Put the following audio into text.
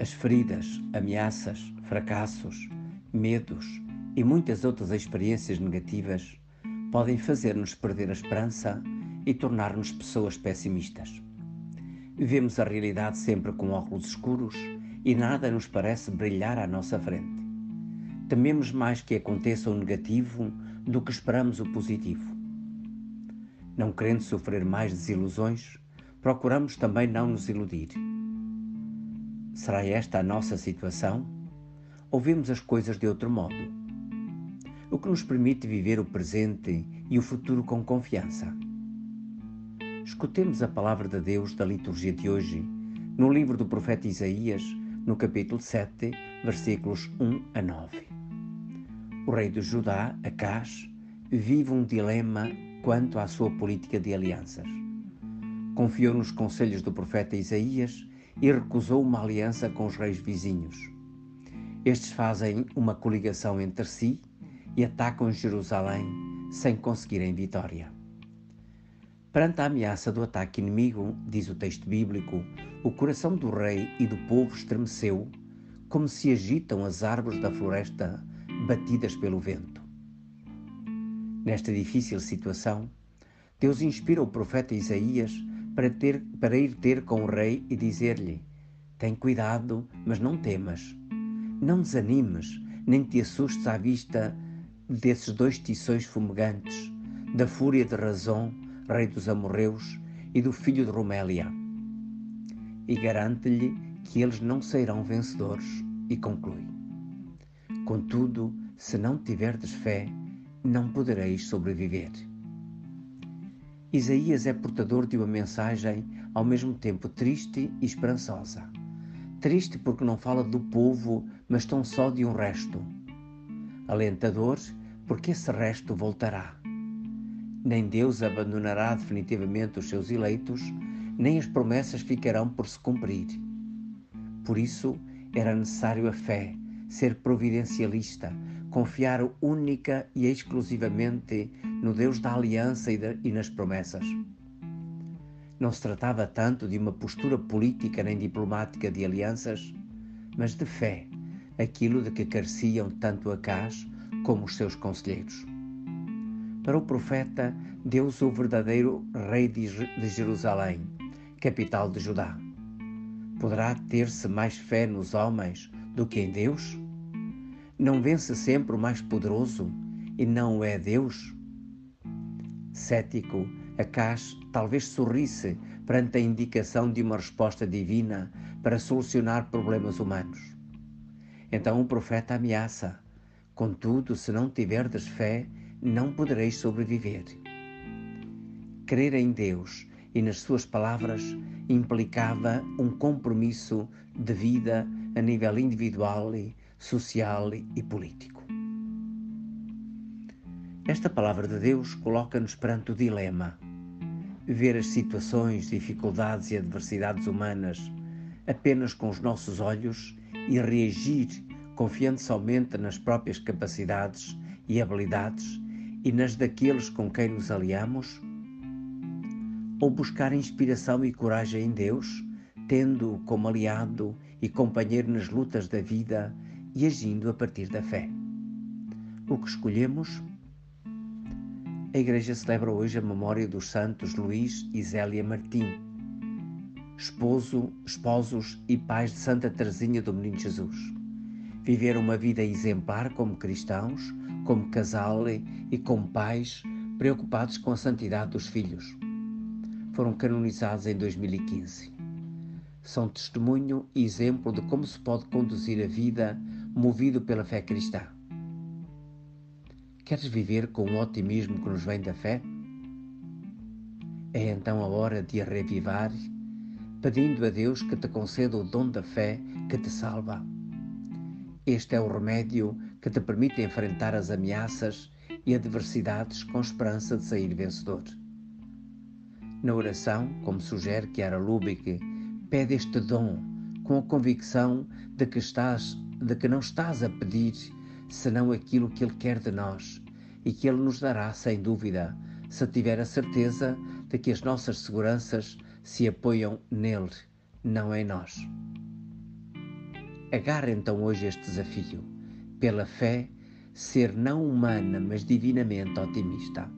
As feridas, ameaças, fracassos, medos e muitas outras experiências negativas podem fazer-nos perder a esperança e tornar-nos pessoas pessimistas. Vivemos a realidade sempre com óculos escuros e nada nos parece brilhar à nossa frente. Tememos mais que aconteça o negativo do que esperamos o positivo. Não querendo sofrer mais desilusões, procuramos também não nos iludir Será esta a nossa situação? Ou vemos as coisas de outro modo? O que nos permite viver o presente e o futuro com confiança? Escutemos a palavra de Deus da liturgia de hoje, no livro do profeta Isaías, no capítulo 7, versículos 1 a 9. O rei de Judá, Acás, vive um dilema quanto à sua política de alianças. Confiou nos conselhos do profeta Isaías e recusou uma aliança com os reis vizinhos. Estes fazem uma coligação entre si e atacam Jerusalém sem conseguirem vitória. Perante a ameaça do ataque inimigo, diz o texto bíblico, o coração do rei e do povo estremeceu, como se agitam as árvores da floresta batidas pelo vento. Nesta difícil situação, Deus inspira o profeta Isaías para, ter, para ir ter com o rei e dizer-lhe: Tem cuidado, mas não temas. Não desanimes, nem te assustes à vista desses dois tições fumegantes, da fúria de Razão, rei dos amorreus, e do filho de Romélia. E garante-lhe que eles não sairão vencedores, e conclui: Contudo, se não tiverdes fé, não podereis sobreviver. Isaías é portador de uma mensagem ao mesmo tempo triste e esperançosa. Triste porque não fala do povo, mas tão só de um resto. Alentador porque esse resto voltará. Nem Deus abandonará definitivamente os seus eleitos, nem as promessas ficarão por se cumprir. Por isso, era necessário a fé, ser providencialista, confiar única e exclusivamente no Deus da aliança e, de, e nas promessas. Não se tratava tanto de uma postura política nem diplomática de alianças, mas de fé, aquilo de que careciam tanto Acás como os seus conselheiros. Para o profeta, Deus o verdadeiro rei de Jerusalém, capital de Judá. Poderá ter-se mais fé nos homens do que em Deus? Não vence sempre o mais poderoso e não é Deus? Cético, Acás talvez sorrisse perante a indicação de uma resposta divina para solucionar problemas humanos. Então o profeta ameaça: Contudo, se não tiverdes fé, não podereis sobreviver. Crer em Deus e nas suas palavras implicava um compromisso de vida a nível individual social e político. Esta palavra de Deus coloca-nos perante o dilema: ver as situações, dificuldades e adversidades humanas apenas com os nossos olhos e reagir confiando somente nas próprias capacidades e habilidades e nas daqueles com quem nos aliamos? Ou buscar inspiração e coragem em Deus, tendo-o como aliado e companheiro nas lutas da vida e agindo a partir da fé. O que escolhemos? A Igreja celebra hoje a memória dos santos Luís e Zélia Martim, esposo, esposos e pais de Santa Teresinha do Menino Jesus. Viveram uma vida exemplar como cristãos, como casal e como pais preocupados com a santidade dos filhos. Foram canonizados em 2015. São testemunho e exemplo de como se pode conduzir a vida movido pela fé cristã. Queres viver com o otimismo que nos vem da fé? É então a hora de a revivar, pedindo a Deus que te conceda o dom da fé que te salva. Este é o remédio que te permite enfrentar as ameaças e adversidades com esperança de sair vencedor. Na oração, como sugere Chiara Lubick, pede este dom com a convicção de que estás de que não estás a pedir senão aquilo que Ele quer de nós e que Ele nos dará, sem dúvida, se tiver a certeza de que as nossas seguranças se apoiam nele, não em nós. Agarre então hoje este desafio. Pela fé, ser não humana, mas divinamente otimista.